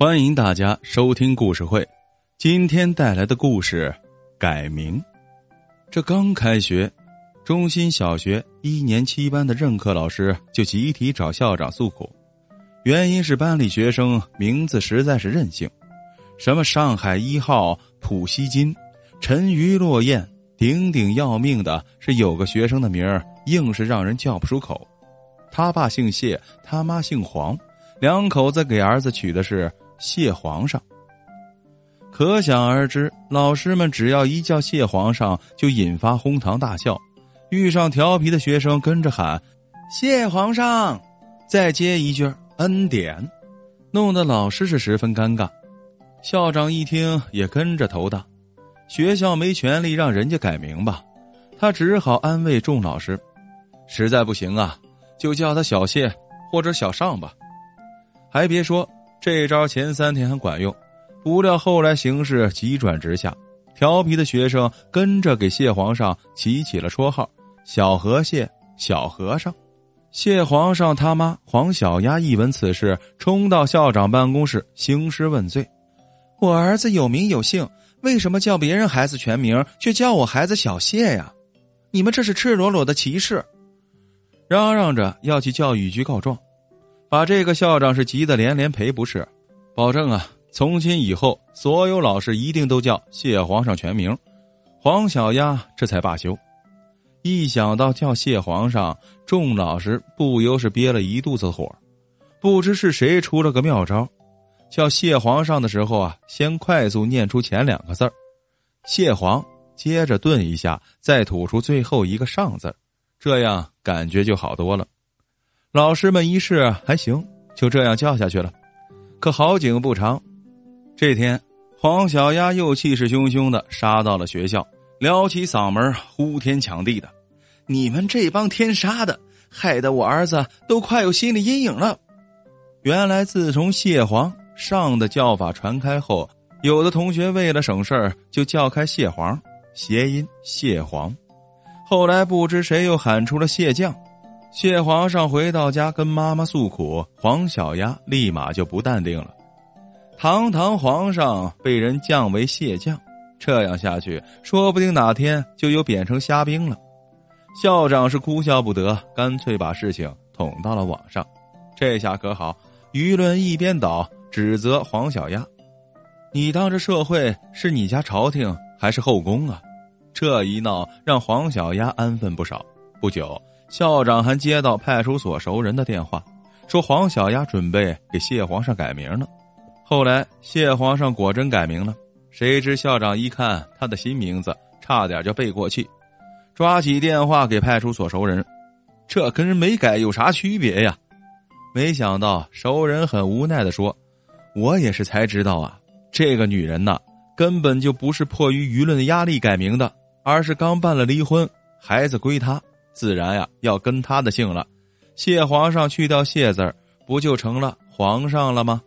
欢迎大家收听故事会。今天带来的故事改名。这刚开学，中心小学一年七班的任课老师就集体找校长诉苦，原因是班里学生名字实在是任性，什么上海一号、普希金、沉鱼落雁，顶顶要命的是有个学生的名儿硬是让人叫不出口。他爸姓谢，他妈姓黄，两口子给儿子取的是。谢皇上，可想而知，老师们只要一叫谢皇上，就引发哄堂大笑。遇上调皮的学生，跟着喊“谢皇上”，再接一句“恩典”，弄得老师是十分尴尬。校长一听也跟着头大，学校没权利让人家改名吧？他只好安慰众老师：“实在不行啊，就叫他小谢或者小尚吧。”还别说。这招前三天还管用，不料后来形势急转直下，调皮的学生跟着给谢皇上起起了绰号“小河蟹”“小和尚”。谢皇上他妈黄小丫一闻此事，冲到校长办公室兴师问罪：“我儿子有名有姓，为什么叫别人孩子全名，却叫我孩子小谢呀？你们这是赤裸裸的歧视！”嚷嚷着要去教育局告状。把这个校长是急得连连赔不是，保证啊，从今以后所有老师一定都叫谢皇上全名。黄小丫这才罢休。一想到叫谢皇上，众老师不由是憋了一肚子火。不知是谁出了个妙招，叫谢皇上的时候啊，先快速念出前两个字儿“谢皇”，接着顿一下，再吐出最后一个“上”字这样感觉就好多了。老师们一试还行，就这样叫下去了。可好景不长，这天黄小丫又气势汹汹的杀到了学校，撩起嗓门呼天抢地的：“你们这帮天杀的，害得我儿子都快有心理阴影了。”原来自从蟹黄上的叫法传开后，有的同学为了省事儿就叫开蟹黄，谐音蟹黄。后来不知谁又喊出了蟹将。谢皇上回到家跟妈妈诉苦，黄小丫立马就不淡定了。堂堂皇上被人降为谢将，这样下去，说不定哪天就有贬成虾兵了。校长是哭笑不得，干脆把事情捅到了网上。这下可好，舆论一边倒，指责黄小丫：“你当这社会是你家朝廷还是后宫啊？”这一闹，让黄小丫安分不少。不久。校长还接到派出所熟人的电话，说黄小丫准备给谢皇上改名呢。后来谢皇上果真改名了，谁知校长一看他的新名字，差点就背过气，抓起电话给派出所熟人：“这跟人没改有啥区别呀？”没想到熟人很无奈的说：“我也是才知道啊，这个女人呐，根本就不是迫于舆论的压力改名的，而是刚办了离婚，孩子归她。”自然呀，要跟他的姓了。谢皇上去掉谢字儿，不就成了皇上了吗？